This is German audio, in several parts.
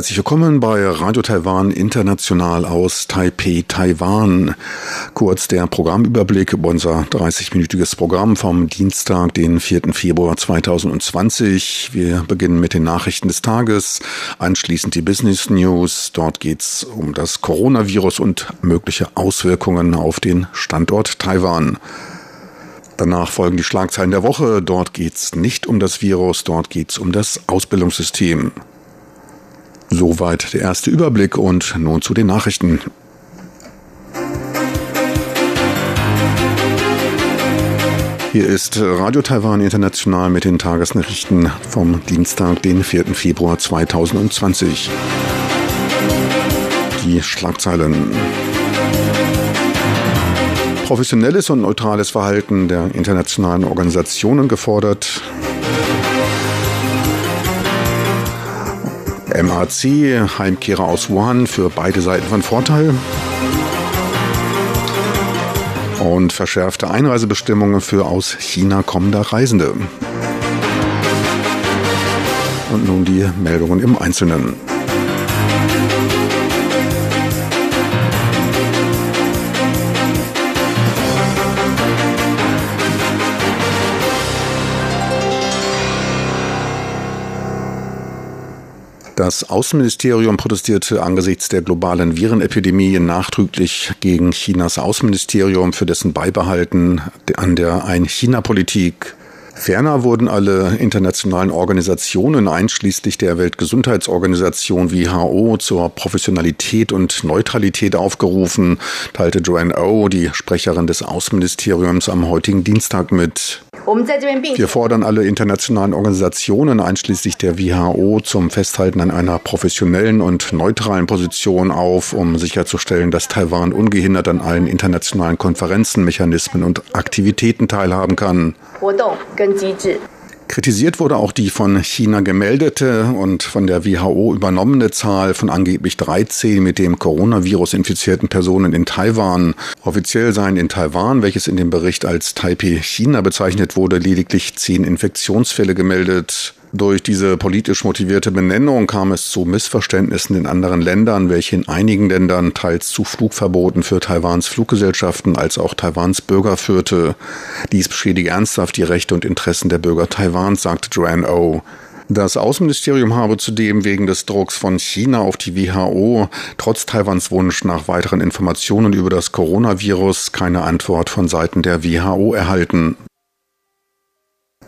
Herzlich willkommen bei Radio Taiwan International aus Taipei, Taiwan. Kurz der Programmüberblick über unser 30-minütiges Programm vom Dienstag, den 4. Februar 2020. Wir beginnen mit den Nachrichten des Tages, anschließend die Business News. Dort geht es um das Coronavirus und mögliche Auswirkungen auf den Standort Taiwan. Danach folgen die Schlagzeilen der Woche. Dort geht es nicht um das Virus, dort geht es um das Ausbildungssystem. Soweit der erste Überblick und nun zu den Nachrichten. Hier ist Radio Taiwan International mit den Tagesnachrichten vom Dienstag, den 4. Februar 2020. Die Schlagzeilen. Professionelles und neutrales Verhalten der internationalen Organisationen gefordert. MAC, Heimkehrer aus Wuhan, für beide Seiten von Vorteil. Und verschärfte Einreisebestimmungen für aus China kommende Reisende. Und nun die Meldungen im Einzelnen. Das Außenministerium protestierte angesichts der globalen Virenepidemie nachdrücklich gegen Chinas Außenministerium für dessen Beibehalten an der Ein-China-Politik. Ferner wurden alle internationalen Organisationen einschließlich der Weltgesundheitsorganisation WHO zur Professionalität und Neutralität aufgerufen, teilte Joanne O, oh, die Sprecherin des Außenministeriums, am heutigen Dienstag mit. Wir fordern alle internationalen Organisationen, einschließlich der WHO, zum Festhalten an einer professionellen und neutralen Position auf, um sicherzustellen, dass Taiwan ungehindert an allen internationalen Konferenzen, Mechanismen und Aktivitäten teilhaben kann. Kritisiert wurde auch die von China gemeldete und von der WHO übernommene Zahl von angeblich 13 mit dem Coronavirus infizierten Personen in Taiwan. Offiziell seien in Taiwan, welches in dem Bericht als Taipei China bezeichnet wurde, lediglich zehn Infektionsfälle gemeldet. Durch diese politisch motivierte Benennung kam es zu Missverständnissen in anderen Ländern, welche in einigen Ländern teils zu Flugverboten für Taiwans Fluggesellschaften als auch Taiwans Bürger führte. Dies beschädige ernsthaft die Rechte und Interessen der Bürger Taiwans, sagte Joanne O. Oh. Das Außenministerium habe zudem wegen des Drucks von China auf die WHO trotz Taiwans Wunsch nach weiteren Informationen über das Coronavirus keine Antwort von Seiten der WHO erhalten.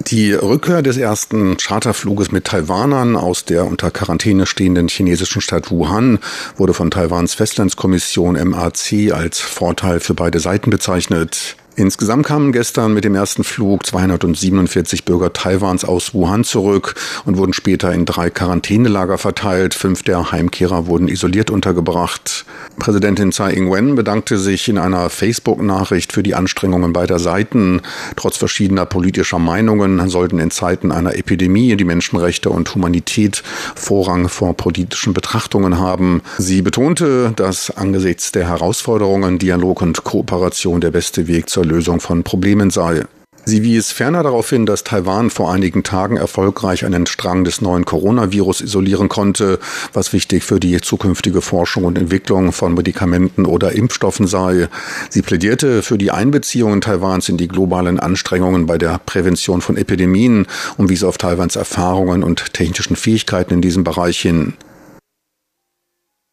Die Rückkehr des ersten Charterfluges mit Taiwanern aus der unter Quarantäne stehenden chinesischen Stadt Wuhan wurde von Taiwans Festlandskommission MAC als Vorteil für beide Seiten bezeichnet. Insgesamt kamen gestern mit dem ersten Flug 247 Bürger Taiwans aus Wuhan zurück und wurden später in drei Quarantänelager verteilt. Fünf der Heimkehrer wurden isoliert untergebracht. Präsidentin Tsai Ing-wen bedankte sich in einer Facebook-Nachricht für die Anstrengungen beider Seiten. Trotz verschiedener politischer Meinungen sollten in Zeiten einer Epidemie die Menschenrechte und Humanität Vorrang vor politischen Betrachtungen haben. Sie betonte, dass angesichts der Herausforderungen Dialog und Kooperation der beste Weg zur zur Lösung von Problemen sei. Sie wies ferner darauf hin, dass Taiwan vor einigen Tagen erfolgreich einen Strang des neuen Coronavirus isolieren konnte, was wichtig für die zukünftige Forschung und Entwicklung von Medikamenten oder Impfstoffen sei. Sie plädierte für die Einbeziehung Taiwans in die globalen Anstrengungen bei der Prävention von Epidemien und wies auf Taiwans Erfahrungen und technischen Fähigkeiten in diesem Bereich hin.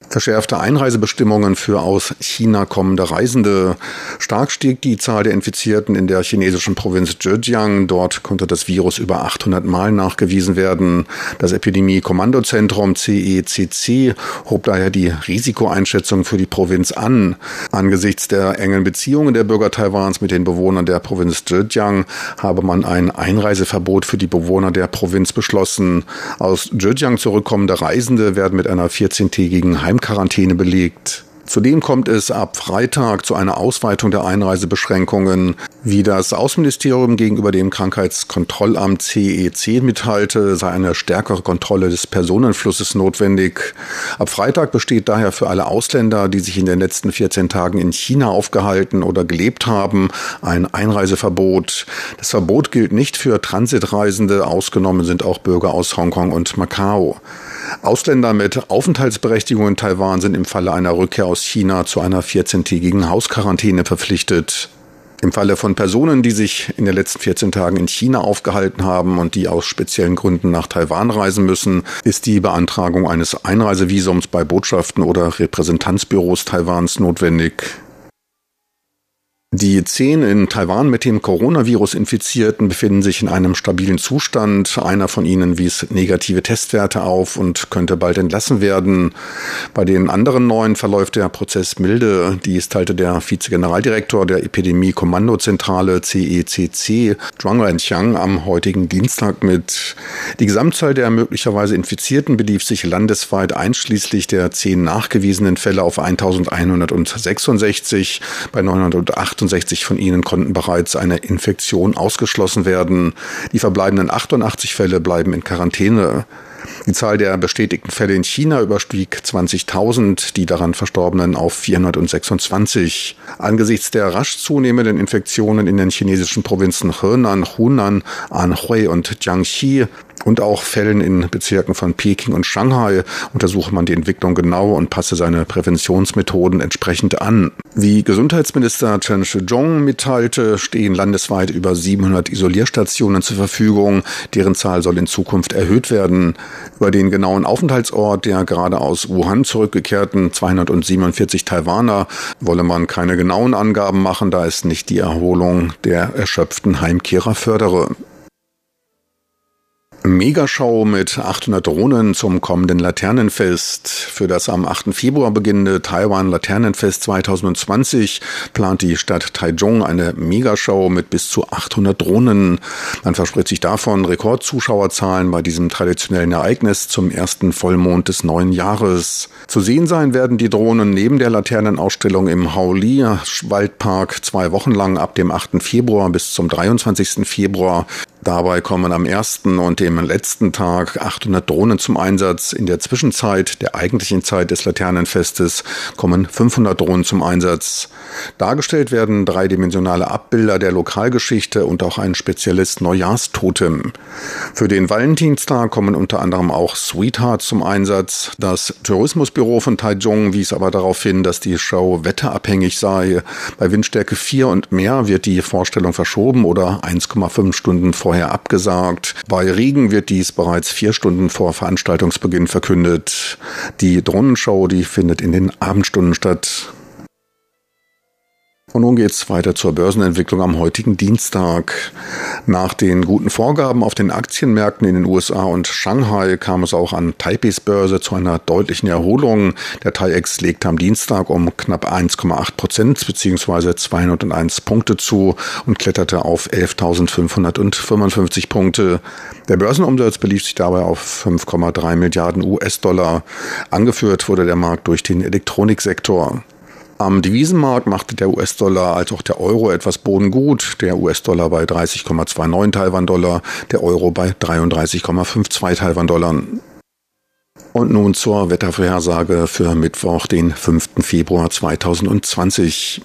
Verschärfte Einreisebestimmungen für aus China kommende Reisende. Stark stieg die Zahl der Infizierten in der chinesischen Provinz Zhejiang. Dort konnte das Virus über 800 Mal nachgewiesen werden. Das Epidemie-Kommandozentrum CECC hob daher die Risikoeinschätzung für die Provinz an. Angesichts der engen Beziehungen der Bürger Taiwans mit den Bewohnern der Provinz Zhejiang habe man ein Einreiseverbot für die Bewohner der Provinz beschlossen. Aus Zhejiang zurückkommende Reisende werden mit einer 14-tägigen Heim Heimquarantäne belegt. Zudem kommt es ab Freitag zu einer Ausweitung der Einreisebeschränkungen. Wie das Außenministerium gegenüber dem Krankheitskontrollamt CEC e mitteilte, sei eine stärkere Kontrolle des Personenflusses notwendig. Ab Freitag besteht daher für alle Ausländer, die sich in den letzten 14 Tagen in China aufgehalten oder gelebt haben, ein Einreiseverbot. Das Verbot gilt nicht für Transitreisende, ausgenommen sind auch Bürger aus Hongkong und Macau. Ausländer mit Aufenthaltsberechtigung in Taiwan sind im Falle einer Rückkehr aus China zu einer 14-tägigen Hausquarantäne verpflichtet. Im Falle von Personen, die sich in den letzten 14 Tagen in China aufgehalten haben und die aus speziellen Gründen nach Taiwan reisen müssen, ist die Beantragung eines Einreisevisums bei Botschaften oder Repräsentanzbüros Taiwans notwendig. Die zehn in Taiwan mit dem Coronavirus Infizierten befinden sich in einem stabilen Zustand. Einer von ihnen wies negative Testwerte auf und könnte bald entlassen werden. Bei den anderen neun verläuft der Prozess milde. Dies teilte der Vizegeneraldirektor der Epidemie-Kommandozentrale CECC, Zhuang Renqiang, am heutigen Dienstag mit. Die Gesamtzahl der möglicherweise Infizierten belief sich landesweit einschließlich der zehn nachgewiesenen Fälle auf 1166 bei 908 68 von ihnen konnten bereits eine Infektion ausgeschlossen werden. Die verbleibenden 88 Fälle bleiben in Quarantäne. Die Zahl der bestätigten Fälle in China überstieg 20.000, die daran Verstorbenen auf 426. Angesichts der rasch zunehmenden Infektionen in den chinesischen Provinzen Henan, Hunan, Anhui und Jiangxi und auch Fällen in Bezirken von Peking und Shanghai untersuche man die Entwicklung genau und passe seine Präventionsmethoden entsprechend an. Wie Gesundheitsminister Chen Shizhong mitteilte, stehen landesweit über 700 Isolierstationen zur Verfügung. Deren Zahl soll in Zukunft erhöht werden. Über den genauen Aufenthaltsort der gerade aus Wuhan zurückgekehrten 247 Taiwaner wolle man keine genauen Angaben machen, da es nicht die Erholung der erschöpften Heimkehrer fördere. Megashow mit 800 Drohnen zum kommenden Laternenfest. Für das am 8. Februar beginnende Taiwan Laternenfest 2020 plant die Stadt Taichung eine Megashow mit bis zu 800 Drohnen. Man verspricht sich davon Rekordzuschauerzahlen bei diesem traditionellen Ereignis zum ersten Vollmond des neuen Jahres. Zu sehen sein werden die Drohnen neben der Laternenausstellung im Haoli Waldpark zwei Wochen lang ab dem 8. Februar bis zum 23. Februar Dabei kommen am ersten und dem letzten Tag 800 Drohnen zum Einsatz. In der Zwischenzeit, der eigentlichen Zeit des Laternenfestes, kommen 500 Drohnen zum Einsatz. Dargestellt werden dreidimensionale Abbilder der Lokalgeschichte und auch ein spezielles Neujahrstotem. Für den Valentinstag kommen unter anderem auch Sweethearts zum Einsatz. Das Tourismusbüro von Taichung wies aber darauf hin, dass die Show wetterabhängig sei. Bei Windstärke 4 und mehr wird die Vorstellung verschoben oder 1,5 Stunden vor vorher abgesagt. Bei Regen wird dies bereits vier Stunden vor Veranstaltungsbeginn verkündet. Die Drohnenshow, die findet in den Abendstunden statt. Und nun geht's weiter zur Börsenentwicklung am heutigen Dienstag. Nach den guten Vorgaben auf den Aktienmärkten in den USA und Shanghai kam es auch an Taipeis Börse zu einer deutlichen Erholung. Der TAIEX legte am Dienstag um knapp 1,8 Prozent bzw. 201 Punkte zu und kletterte auf 11.555 Punkte. Der Börsenumsatz belief sich dabei auf 5,3 Milliarden US-Dollar. Angeführt wurde der Markt durch den Elektroniksektor. Am Devisenmarkt machte der US-Dollar als auch der Euro etwas Boden gut. Der US-Dollar bei 30,29 Taiwan-Dollar, der Euro bei 33,52 Taiwan-Dollar. Und nun zur Wettervorhersage für Mittwoch, den 5. Februar 2020.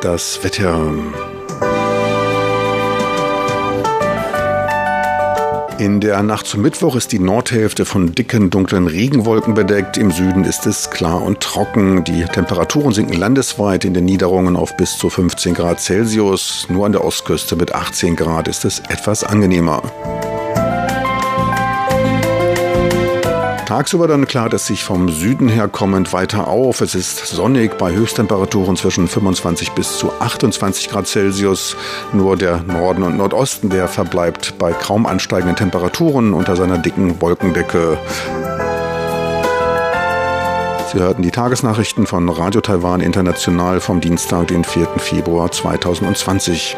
Das Wetter. In der Nacht zum Mittwoch ist die Nordhälfte von dicken, dunklen Regenwolken bedeckt. Im Süden ist es klar und trocken. Die Temperaturen sinken landesweit in den Niederungen auf bis zu 15 Grad Celsius. Nur an der Ostküste mit 18 Grad ist es etwas angenehmer. Tagsüber dann klart es sich vom Süden her kommend weiter auf. Es ist sonnig bei Höchsttemperaturen zwischen 25 bis zu 28 Grad Celsius. Nur der Norden und Nordosten, der verbleibt bei kaum ansteigenden Temperaturen unter seiner dicken Wolkendecke. Sie hörten die Tagesnachrichten von Radio Taiwan International vom Dienstag, den 4. Februar 2020.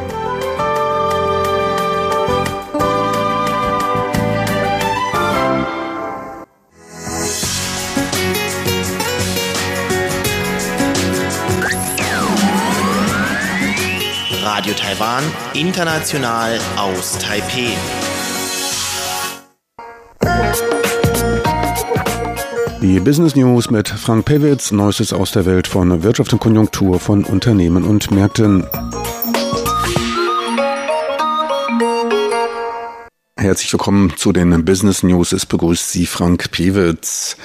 Radio Taiwan, international aus Taipeh. Die Business News mit Frank Pewitz, Neuestes aus der Welt von Wirtschaft und Konjunktur von Unternehmen und Märkten. Herzlich willkommen zu den Business News. Es begrüßt Sie Frank Pewitz.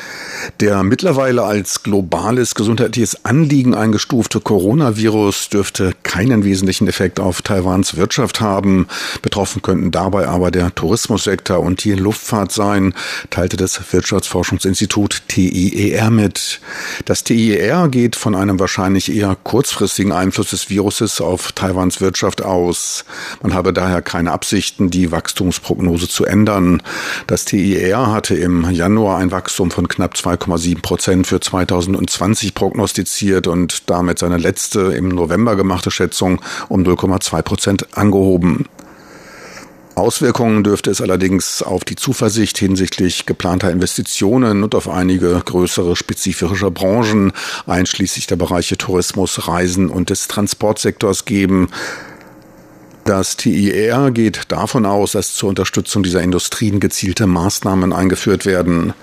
Der mittlerweile als globales gesundheitliches Anliegen eingestufte Coronavirus dürfte keinen wesentlichen Effekt auf Taiwans Wirtschaft haben. Betroffen könnten dabei aber der Tourismussektor und die Luftfahrt sein, teilte das Wirtschaftsforschungsinstitut TIER mit. Das TIER geht von einem wahrscheinlich eher kurzfristigen Einfluss des Viruses auf Taiwans Wirtschaft aus. Man habe daher keine Absichten, die Wachstumsprognose zu ändern. Das TIER hatte im Januar ein Wachstum von knapp 2 2,7 Prozent für 2020 prognostiziert und damit seine letzte im November gemachte Schätzung um 0,2 Prozent angehoben. Auswirkungen dürfte es allerdings auf die Zuversicht hinsichtlich geplanter Investitionen und auf einige größere spezifische Branchen, einschließlich der Bereiche Tourismus, Reisen und des Transportsektors geben. Das TIR geht davon aus, dass zur Unterstützung dieser Industrien gezielte Maßnahmen eingeführt werden.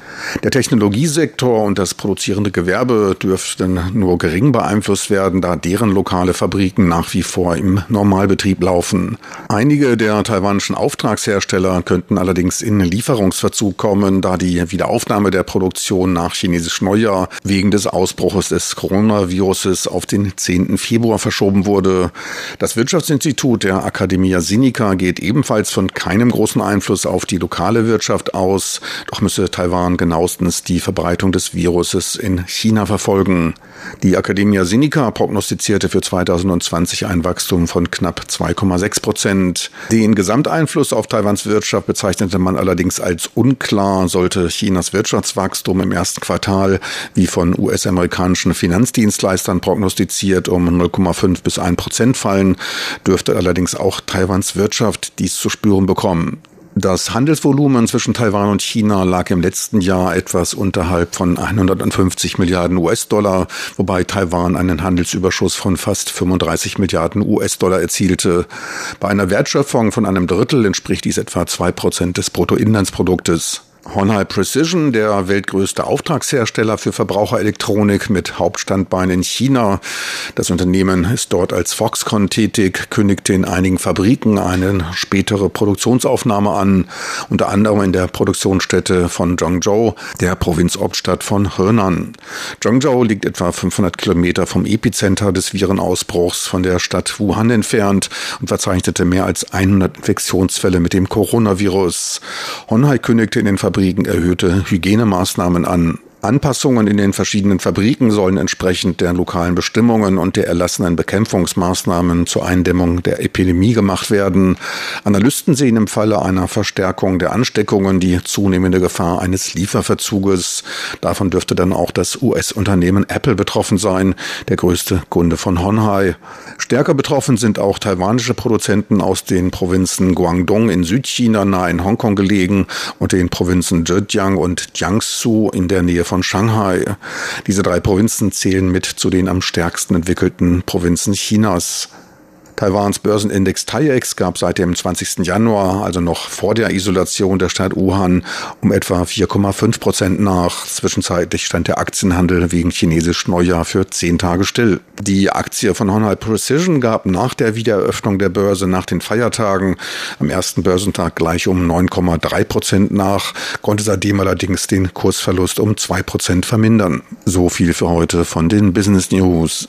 Der Technologiesektor und das produzierende Gewerbe dürften nur gering beeinflusst werden, da deren lokale Fabriken nach wie vor im Normalbetrieb laufen. Einige der taiwanischen Auftragshersteller könnten allerdings in Lieferungsverzug kommen, da die Wiederaufnahme der Produktion nach chinesisch Neujahr wegen des Ausbruches des Coronaviruses auf den 10. Februar verschoben wurde. Das Wirtschaftsinstitut der Academia Sinica geht ebenfalls von keinem großen Einfluss auf die lokale Wirtschaft aus, doch müsse Taiwan genauestens die Verbreitung des Viruses in China verfolgen. Die Academia Sinica prognostizierte für 2020 ein Wachstum von knapp 2,6 Prozent. Den Gesamteinfluss auf Taiwans Wirtschaft bezeichnete man allerdings als unklar, sollte Chinas Wirtschaftswachstum im ersten Quartal, wie von US-amerikanischen Finanzdienstleistern prognostiziert, um 0,5 bis 1 Prozent fallen, dürfte allerdings auch Taiwans Wirtschaft dies zu spüren bekommen. Das Handelsvolumen zwischen Taiwan und China lag im letzten Jahr etwas unterhalb von 150 Milliarden US-Dollar, wobei Taiwan einen Handelsüberschuss von fast 35 Milliarden US-Dollar erzielte. Bei einer Wertschöpfung von einem Drittel entspricht dies etwa zwei Prozent des Bruttoinlandsproduktes. Honhai Precision, der weltgrößte Auftragshersteller für Verbraucherelektronik mit Hauptstandbein in China. Das Unternehmen ist dort als Foxconn tätig, kündigte in einigen Fabriken eine spätere Produktionsaufnahme an, unter anderem in der Produktionsstätte von Zhengzhou, der Provinzhauptstadt von Henan. Zhengzhou liegt etwa 500 Kilometer vom Epizenter des Virenausbruchs von der Stadt Wuhan entfernt und verzeichnete mehr als 100 Infektionsfälle mit dem Coronavirus. Honhai kündigte in den Fabriken Fabriken erhöhte Hygienemaßnahmen an. Anpassungen in den verschiedenen Fabriken sollen entsprechend der lokalen Bestimmungen und der erlassenen Bekämpfungsmaßnahmen zur Eindämmung der Epidemie gemacht werden. Analysten sehen im Falle einer Verstärkung der Ansteckungen die zunehmende Gefahr eines Lieferverzuges. Davon dürfte dann auch das US-Unternehmen Apple betroffen sein, der größte Kunde von Honhai. Stärker betroffen sind auch taiwanische Produzenten aus den Provinzen Guangdong in Südchina nahe in Hongkong gelegen und den Provinzen Zhejiang und Jiangsu in der Nähe von Shanghai. Diese drei Provinzen zählen mit zu den am stärksten entwickelten Provinzen Chinas. Taiwans Börsenindex TAIEX gab seit dem 20. Januar, also noch vor der Isolation der Stadt Wuhan, um etwa 4,5 Prozent nach. Zwischenzeitlich stand der Aktienhandel wegen chinesisch Neujahr für zehn Tage still. Die Aktie von Honhai Precision gab nach der Wiedereröffnung der Börse nach den Feiertagen am ersten Börsentag gleich um 9,3 Prozent nach, konnte seitdem allerdings den Kursverlust um zwei Prozent vermindern. So viel für heute von den Business News.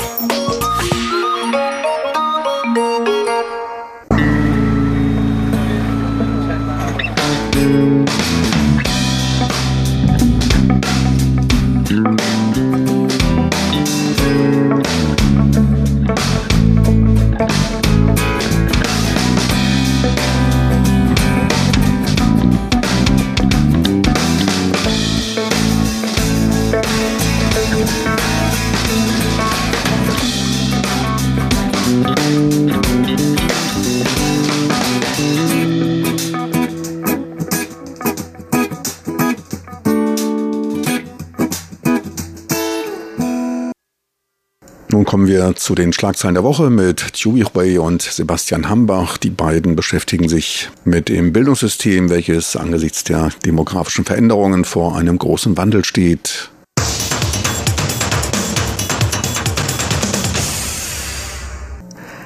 Nun kommen wir zu den Schlagzeilen der Woche mit Chewy Hui und Sebastian Hambach. Die beiden beschäftigen sich mit dem Bildungssystem, welches angesichts der demografischen Veränderungen vor einem großen Wandel steht.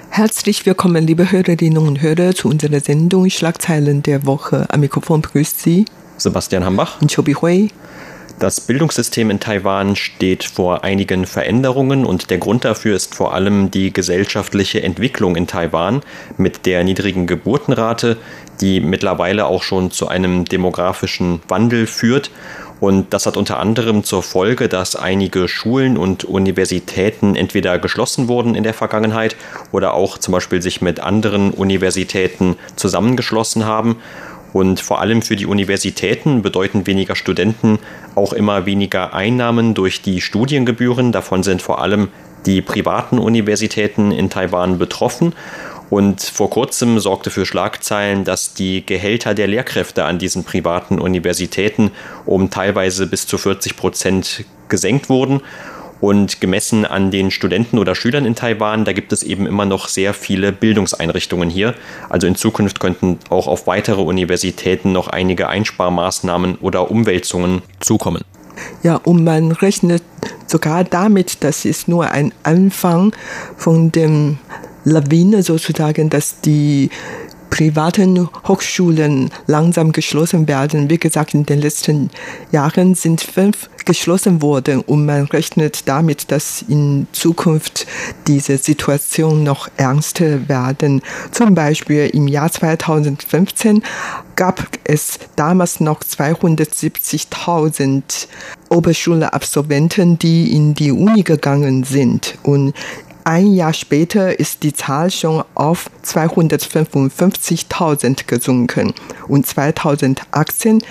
Herzlich willkommen, liebe Hörerinnen und Hörer, zu unserer Sendung Schlagzeilen der Woche. Am Mikrofon begrüßt Sie Sebastian Hambach und Chobi Hui. Das Bildungssystem in Taiwan steht vor einigen Veränderungen und der Grund dafür ist vor allem die gesellschaftliche Entwicklung in Taiwan mit der niedrigen Geburtenrate, die mittlerweile auch schon zu einem demografischen Wandel führt. Und das hat unter anderem zur Folge, dass einige Schulen und Universitäten entweder geschlossen wurden in der Vergangenheit oder auch zum Beispiel sich mit anderen Universitäten zusammengeschlossen haben. Und vor allem für die Universitäten bedeuten weniger Studenten auch immer weniger Einnahmen durch die Studiengebühren. Davon sind vor allem die privaten Universitäten in Taiwan betroffen. Und vor kurzem sorgte für Schlagzeilen, dass die Gehälter der Lehrkräfte an diesen privaten Universitäten um teilweise bis zu 40 Prozent gesenkt wurden. Und gemessen an den Studenten oder Schülern in Taiwan, da gibt es eben immer noch sehr viele Bildungseinrichtungen hier. Also in Zukunft könnten auch auf weitere Universitäten noch einige Einsparmaßnahmen oder Umwälzungen zukommen. Ja, und man rechnet sogar damit, das ist nur ein Anfang von dem Lawine sozusagen, dass die privaten Hochschulen langsam geschlossen werden. Wie gesagt, in den letzten Jahren sind fünf geschlossen worden und man rechnet damit, dass in Zukunft diese Situation noch ernster werden. Zum Beispiel im Jahr 2015 gab es damals noch 270.000 Oberschulabsolventen, die in die Uni gegangen sind. Und ein Jahr später ist die Zahl schon auf 255.000 gesunken und 2018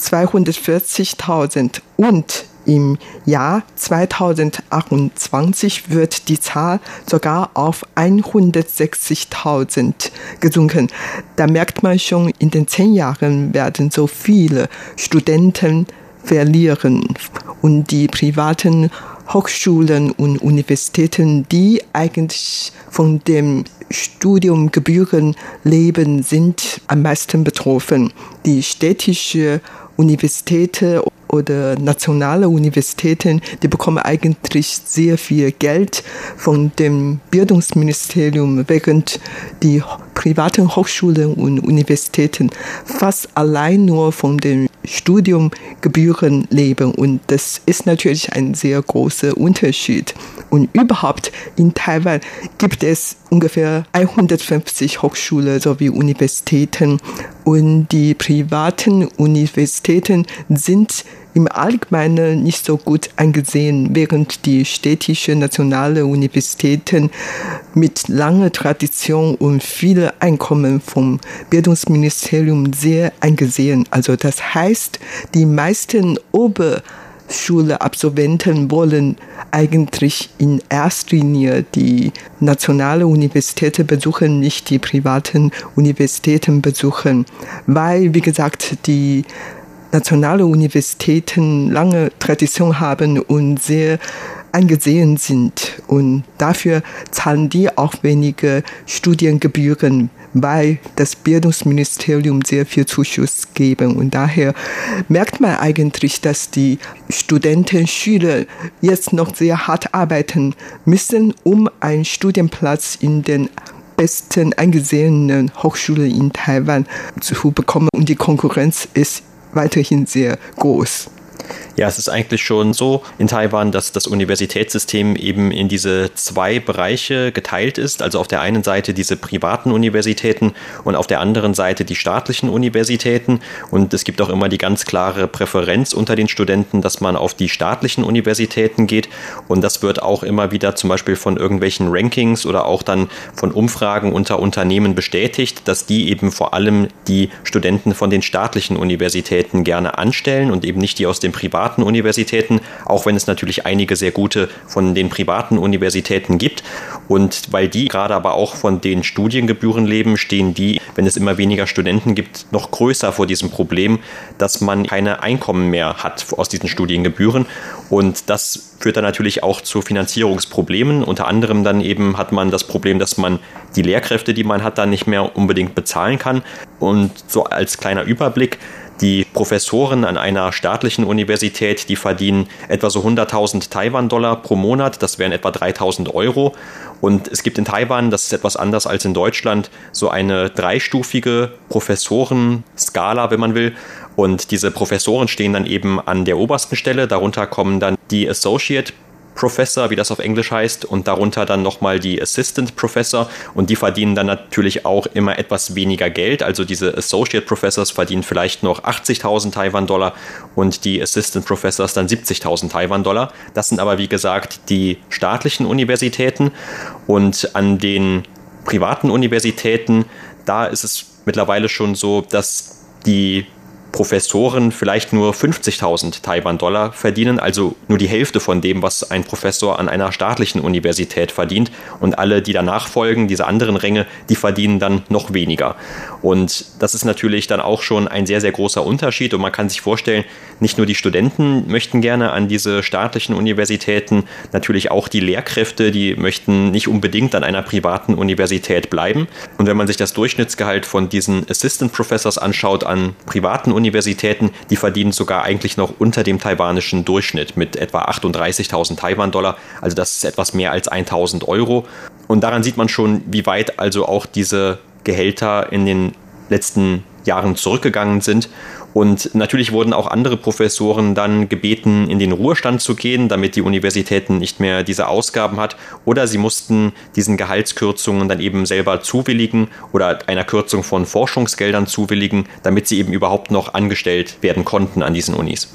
240.000 und im Jahr 2028 wird die Zahl sogar auf 160.000 gesunken. Da merkt man schon, in den zehn Jahren werden so viele Studenten verlieren und die privaten Hochschulen und Universitäten, die eigentlich von dem Studiumgebühren leben, sind am meisten betroffen. Die städtische Universitäten oder nationale Universitäten, die bekommen eigentlich sehr viel Geld von dem Bildungsministerium, während die privaten Hochschulen und Universitäten fast allein nur von den Studiumgebühren leben. Und das ist natürlich ein sehr großer Unterschied. Und überhaupt in Taiwan gibt es ungefähr 150 Hochschulen sowie Universitäten. Und die privaten Universitäten sind im Allgemeinen nicht so gut angesehen, während die städtischen nationale Universitäten mit langer Tradition und viel Einkommen vom Bildungsministerium sehr angesehen. Also das heißt, die meisten Ober Schule-Absolventen wollen eigentlich in erster Linie die nationale Universität besuchen, nicht die privaten Universitäten besuchen, weil, wie gesagt, die nationale Universitäten lange Tradition haben und sehr angesehen sind. Und dafür zahlen die auch wenige Studiengebühren, weil das Bildungsministerium sehr viel Zuschuss geben. Und daher merkt man eigentlich, dass die Studenten, Schüler jetzt noch sehr hart arbeiten müssen, um einen Studienplatz in den besten angesehenen Hochschulen in Taiwan zu bekommen. Und die Konkurrenz ist weiterhin sehr groß. Ja, es ist eigentlich schon so in Taiwan, dass das Universitätssystem eben in diese zwei Bereiche geteilt ist. Also auf der einen Seite diese privaten Universitäten und auf der anderen Seite die staatlichen Universitäten. Und es gibt auch immer die ganz klare Präferenz unter den Studenten, dass man auf die staatlichen Universitäten geht. Und das wird auch immer wieder zum Beispiel von irgendwelchen Rankings oder auch dann von Umfragen unter Unternehmen bestätigt, dass die eben vor allem die Studenten von den staatlichen Universitäten gerne anstellen und eben nicht die aus den privaten privaten Universitäten, auch wenn es natürlich einige sehr gute von den privaten Universitäten gibt. Und weil die gerade aber auch von den Studiengebühren leben, stehen die, wenn es immer weniger Studenten gibt, noch größer vor diesem Problem, dass man keine Einkommen mehr hat aus diesen Studiengebühren. Und das führt dann natürlich auch zu Finanzierungsproblemen. Unter anderem dann eben hat man das Problem, dass man die Lehrkräfte, die man hat, dann nicht mehr unbedingt bezahlen kann. Und so als kleiner Überblick, die Professoren an einer staatlichen Universität, die verdienen etwa so 100.000 Taiwan-Dollar pro Monat. Das wären etwa 3.000 Euro. Und es gibt in Taiwan, das ist etwas anders als in Deutschland, so eine dreistufige Professorenskala, wenn man will. Und diese Professoren stehen dann eben an der obersten Stelle. Darunter kommen dann die Associate Professor, wie das auf Englisch heißt, und darunter dann nochmal die Assistant Professor und die verdienen dann natürlich auch immer etwas weniger Geld. Also diese Associate Professors verdienen vielleicht noch 80.000 Taiwan-Dollar und die Assistant Professors dann 70.000 Taiwan-Dollar. Das sind aber wie gesagt die staatlichen Universitäten und an den privaten Universitäten, da ist es mittlerweile schon so, dass die Professoren vielleicht nur 50.000 Taiwan-Dollar verdienen, also nur die Hälfte von dem, was ein Professor an einer staatlichen Universität verdient. Und alle, die danach folgen, diese anderen Ränge, die verdienen dann noch weniger. Und das ist natürlich dann auch schon ein sehr, sehr großer Unterschied. Und man kann sich vorstellen, nicht nur die Studenten möchten gerne an diese staatlichen Universitäten, natürlich auch die Lehrkräfte, die möchten nicht unbedingt an einer privaten Universität bleiben. Und wenn man sich das Durchschnittsgehalt von diesen Assistant Professors anschaut an privaten Universitäten, die verdienen sogar eigentlich noch unter dem taiwanischen Durchschnitt mit etwa 38.000 Taiwan-Dollar. Also das ist etwas mehr als 1.000 Euro. Und daran sieht man schon, wie weit also auch diese Gehälter in den letzten Jahren zurückgegangen sind. Und natürlich wurden auch andere Professoren dann gebeten, in den Ruhestand zu gehen, damit die Universitäten nicht mehr diese Ausgaben hat. Oder sie mussten diesen Gehaltskürzungen dann eben selber zuwilligen oder einer Kürzung von Forschungsgeldern zuwilligen, damit sie eben überhaupt noch angestellt werden konnten an diesen Unis.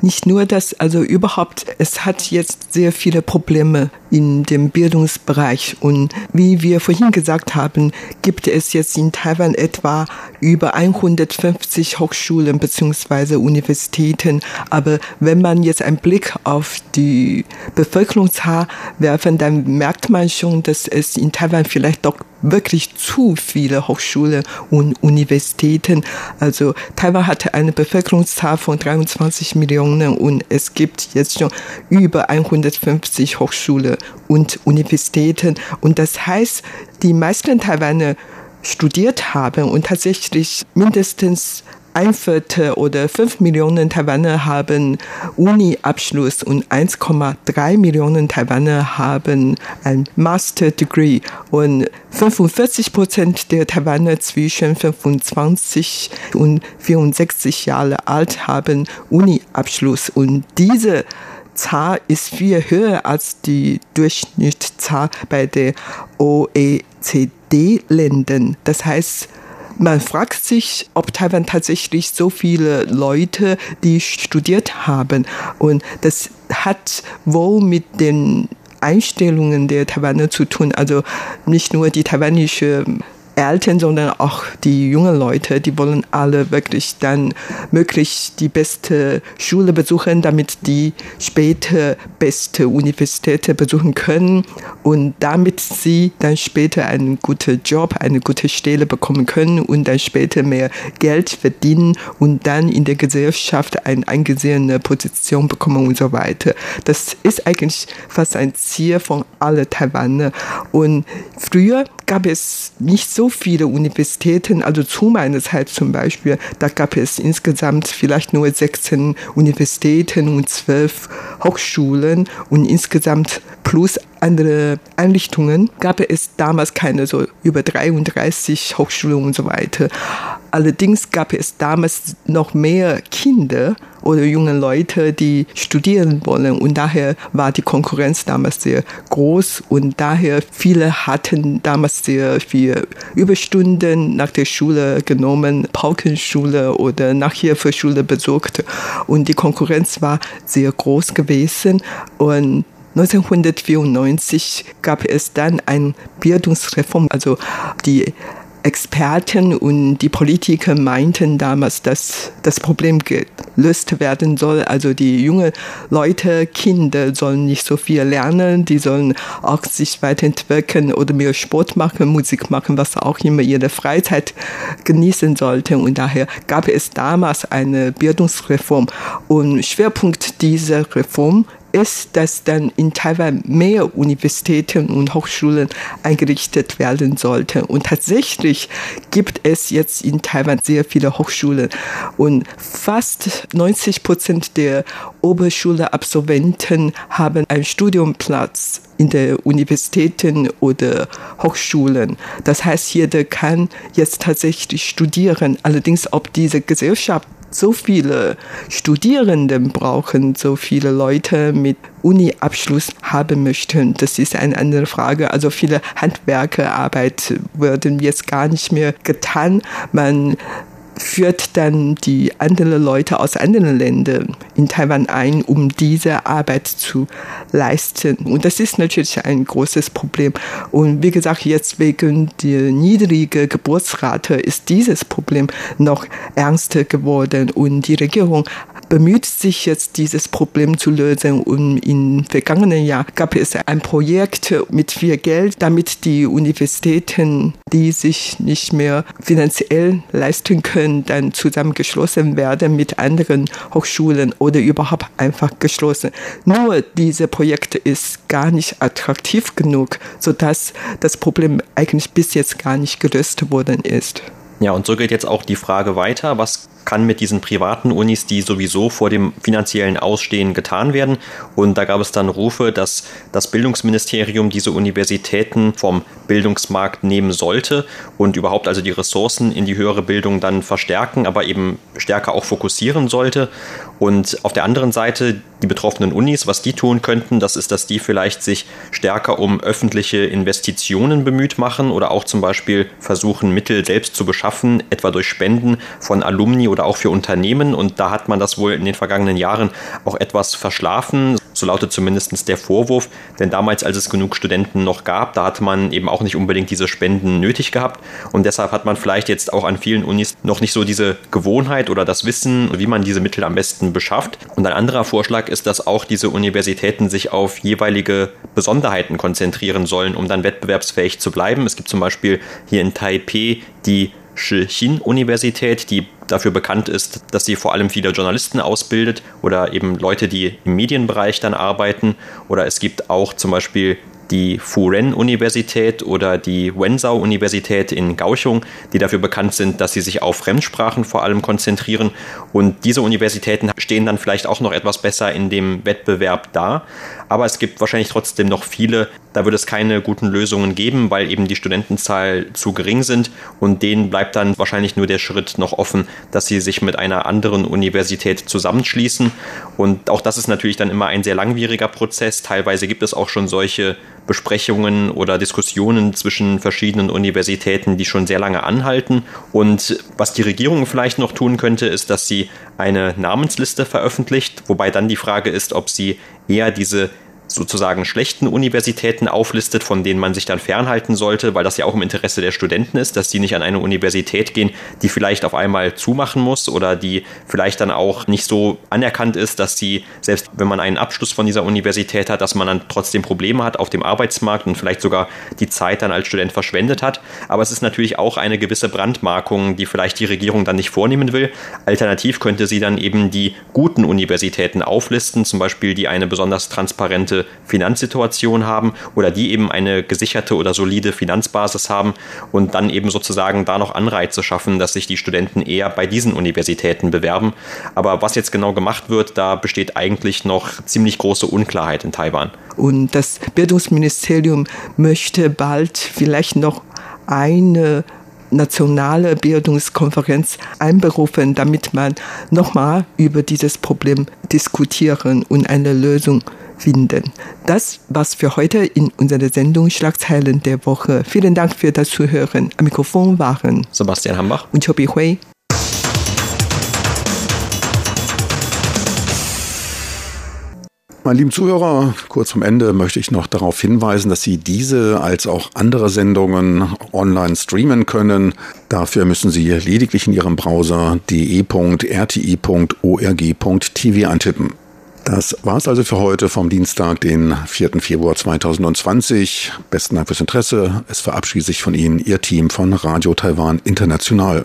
Nicht nur das, also überhaupt, es hat jetzt sehr viele Probleme in dem Bildungsbereich. Und wie wir vorhin gesagt haben, gibt es jetzt in Taiwan etwa über 150 Hochschulen bzw. Universitäten. Aber wenn man jetzt einen Blick auf die Bevölkerungszahl werfen, dann merkt man schon, dass es in Taiwan vielleicht doch wirklich zu viele Hochschulen und Universitäten. Also Taiwan hatte eine Bevölkerungszahl von 23 Millionen und es gibt jetzt schon über 150 Hochschulen und Universitäten. Und das heißt, die meisten Taiwaner studiert haben und tatsächlich mindestens ein Viertel oder fünf Millionen Taiwaner haben Uni-Abschluss und 1,3 Millionen Taiwaner haben ein Master Degree und 45 Prozent der Taiwaner zwischen 25 und 64 Jahre alt haben Uni-Abschluss und diese Zahl ist viel höher als die Durchschnittszahl bei den OECD-Ländern. Das heißt, man fragt sich, ob Taiwan tatsächlich so viele Leute, die studiert haben. Und das hat wohl mit den Einstellungen der Taiwaner zu tun. Also nicht nur die taiwanische Eltern, sondern auch die jungen Leute, die wollen alle wirklich dann möglichst die beste Schule besuchen, damit die später beste Universität besuchen können und damit sie dann später einen guten Job, eine gute Stelle bekommen können und dann später mehr Geld verdienen und dann in der Gesellschaft eine eingesehene Position bekommen und so weiter. Das ist eigentlich fast ein Ziel von allen Taiwaner. Und früher gab es nicht so viele Universitäten, also zu meiner Zeit zum Beispiel, da gab es insgesamt vielleicht nur 16 Universitäten und 12 Hochschulen und insgesamt plus andere Einrichtungen gab es damals keine so über 33 Hochschulen und so weiter. Allerdings gab es damals noch mehr Kinder oder junge Leute, die studieren wollen. Und daher war die Konkurrenz damals sehr groß. Und daher viele hatten damals sehr viel Überstunden nach der Schule genommen, Paukenschule oder Nachhilfeschule besucht. Und die Konkurrenz war sehr groß gewesen. Und 1994 gab es dann eine Bildungsreform, also die Experten und die Politiker meinten damals, dass das Problem gelöst werden soll. Also die jungen Leute, Kinder sollen nicht so viel lernen, die sollen auch sich weiterentwickeln oder mehr Sport machen, Musik machen, was auch immer ihre Freizeit genießen sollten. Und daher gab es damals eine Bildungsreform. Und Schwerpunkt dieser Reform ist, dass dann in Taiwan mehr Universitäten und Hochschulen eingerichtet werden sollten. Und tatsächlich gibt es jetzt in Taiwan sehr viele Hochschulen und fast 90 Prozent der Oberschule-Absolventen haben einen Studiumplatz in der Universitäten oder Hochschulen. Das heißt, jeder kann jetzt tatsächlich studieren. Allerdings, ob diese Gesellschaft so viele Studierenden brauchen, so viele Leute mit Uni-Abschluss haben möchten. Das ist eine andere Frage. Also viele Handwerkerarbeit werden jetzt gar nicht mehr getan. Man führt dann die anderen Leute aus anderen Ländern in Taiwan ein, um diese Arbeit zu leisten. Und das ist natürlich ein großes Problem. Und wie gesagt, jetzt wegen der niedrigen Geburtsrate ist dieses Problem noch ernster geworden. Und die Regierung bemüht sich jetzt, dieses Problem zu lösen. Und im vergangenen Jahr gab es ein Projekt mit viel Geld, damit die Universitäten, die sich nicht mehr finanziell leisten können, dann zusammengeschlossen werden mit anderen Hochschulen oder überhaupt einfach geschlossen. Nur dieses Projekt ist gar nicht attraktiv genug, sodass das Problem eigentlich bis jetzt gar nicht gelöst worden ist. Ja, und so geht jetzt auch die Frage weiter, was kann mit diesen privaten Unis, die sowieso vor dem finanziellen Ausstehen getan werden. Und da gab es dann Rufe, dass das Bildungsministerium diese Universitäten vom Bildungsmarkt nehmen sollte und überhaupt also die Ressourcen in die höhere Bildung dann verstärken, aber eben stärker auch fokussieren sollte. Und auf der anderen Seite die betroffenen Unis, was die tun könnten, das ist, dass die vielleicht sich stärker um öffentliche Investitionen bemüht machen oder auch zum Beispiel versuchen, Mittel selbst zu beschaffen, etwa durch Spenden von Alumni oder auch für Unternehmen. Und da hat man das wohl in den vergangenen Jahren auch etwas verschlafen. So lautet zumindest der Vorwurf. Denn damals, als es genug Studenten noch gab, da hatte man eben auch nicht unbedingt diese Spenden nötig gehabt. Und deshalb hat man vielleicht jetzt auch an vielen Unis noch nicht so diese Gewohnheit oder das Wissen, wie man diese Mittel am besten beschafft. Und ein anderer Vorschlag ist, dass auch diese Universitäten sich auf jeweilige Besonderheiten konzentrieren sollen, um dann wettbewerbsfähig zu bleiben. Es gibt zum Beispiel hier in Taipei die Shih-Universität, die dafür bekannt ist, dass sie vor allem viele Journalisten ausbildet oder eben Leute, die im Medienbereich dann arbeiten. Oder es gibt auch zum Beispiel die Furen-Universität oder die Wenzhou-Universität in Kaohsiung, die dafür bekannt sind, dass sie sich auf Fremdsprachen vor allem konzentrieren. Und diese Universitäten stehen dann vielleicht auch noch etwas besser in dem Wettbewerb da. Aber es gibt wahrscheinlich trotzdem noch viele, da wird es keine guten Lösungen geben, weil eben die Studentenzahl zu gering sind. Und denen bleibt dann wahrscheinlich nur der Schritt noch offen, dass sie sich mit einer anderen Universität zusammenschließen. Und auch das ist natürlich dann immer ein sehr langwieriger Prozess. Teilweise gibt es auch schon solche Besprechungen oder Diskussionen zwischen verschiedenen Universitäten, die schon sehr lange anhalten. Und was die Regierung vielleicht noch tun könnte, ist, dass sie eine Namensliste veröffentlicht, wobei dann die Frage ist, ob sie eher diese sozusagen schlechten Universitäten auflistet, von denen man sich dann fernhalten sollte, weil das ja auch im Interesse der Studenten ist, dass sie nicht an eine Universität gehen, die vielleicht auf einmal zumachen muss oder die vielleicht dann auch nicht so anerkannt ist, dass sie, selbst wenn man einen Abschluss von dieser Universität hat, dass man dann trotzdem Probleme hat auf dem Arbeitsmarkt und vielleicht sogar die Zeit dann als Student verschwendet hat. Aber es ist natürlich auch eine gewisse Brandmarkung, die vielleicht die Regierung dann nicht vornehmen will. Alternativ könnte sie dann eben die guten Universitäten auflisten, zum Beispiel die eine besonders transparente Finanzsituation haben oder die eben eine gesicherte oder solide Finanzbasis haben und dann eben sozusagen da noch Anreize schaffen, dass sich die Studenten eher bei diesen Universitäten bewerben. Aber was jetzt genau gemacht wird, da besteht eigentlich noch ziemlich große Unklarheit in Taiwan. Und das Bildungsministerium möchte bald vielleicht noch eine nationale Bildungskonferenz einberufen, damit man nochmal über dieses Problem diskutieren und eine Lösung finden. Das war's für heute in unserer Sendung Schlagzeilen der Woche. Vielen Dank für das Zuhören. Am Mikrofon waren Sebastian Hambach und Chobi Hui. Meine lieben Zuhörer, kurz vom Ende möchte ich noch darauf hinweisen, dass Sie diese als auch andere Sendungen online streamen können. Dafür müssen Sie lediglich in Ihrem Browser de.rti.org.tv eintippen. Das war's also für heute vom Dienstag, den 4. Februar 2020. Besten Dank fürs Interesse. Es verabschiedet sich von Ihnen Ihr Team von Radio Taiwan International.